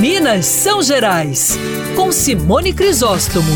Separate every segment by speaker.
Speaker 1: Minas São Gerais, com Simone Crisóstomo.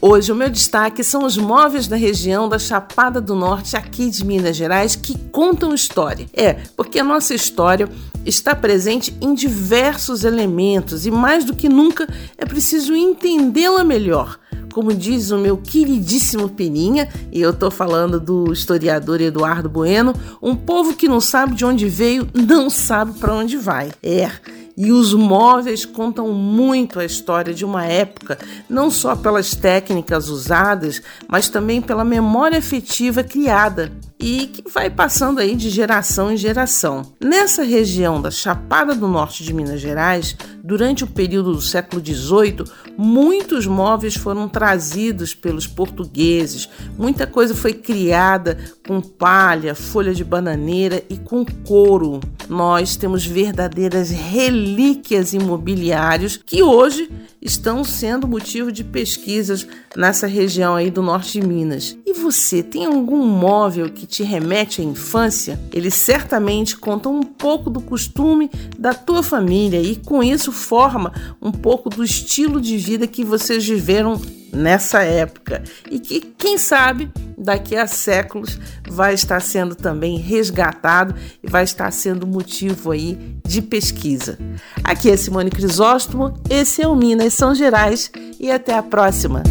Speaker 2: Hoje o meu destaque são os móveis da região da Chapada do Norte, aqui de Minas Gerais, que contam história. É, porque a nossa história está presente em diversos elementos e mais do que nunca é preciso entendê-la melhor. Como diz o meu queridíssimo Peninha, e eu estou falando do historiador Eduardo Bueno, um povo que não sabe de onde veio, não sabe para onde vai. É. E os móveis contam muito a história de uma época, não só pelas técnicas usadas, mas também pela memória afetiva criada e que vai passando aí de geração em geração. Nessa região da Chapada do Norte de Minas Gerais, durante o período do século XVIII, muitos móveis foram trazidos pelos portugueses, muita coisa foi criada com palha, folha de bananeira e com couro. Nós temos verdadeiras relíquias imobiliárias que hoje estão sendo motivo de pesquisas nessa região aí do norte de Minas. E você tem algum móvel que te remete à infância? Eles certamente contam um pouco do costume da tua família e com isso forma um pouco do estilo de vida que vocês viveram nessa época e que, quem sabe, daqui a séculos vai estar sendo também resgatado e vai estar sendo motivo aí de pesquisa. Aqui é Simone Crisóstomo, esse é o Minas São Gerais e até a próxima.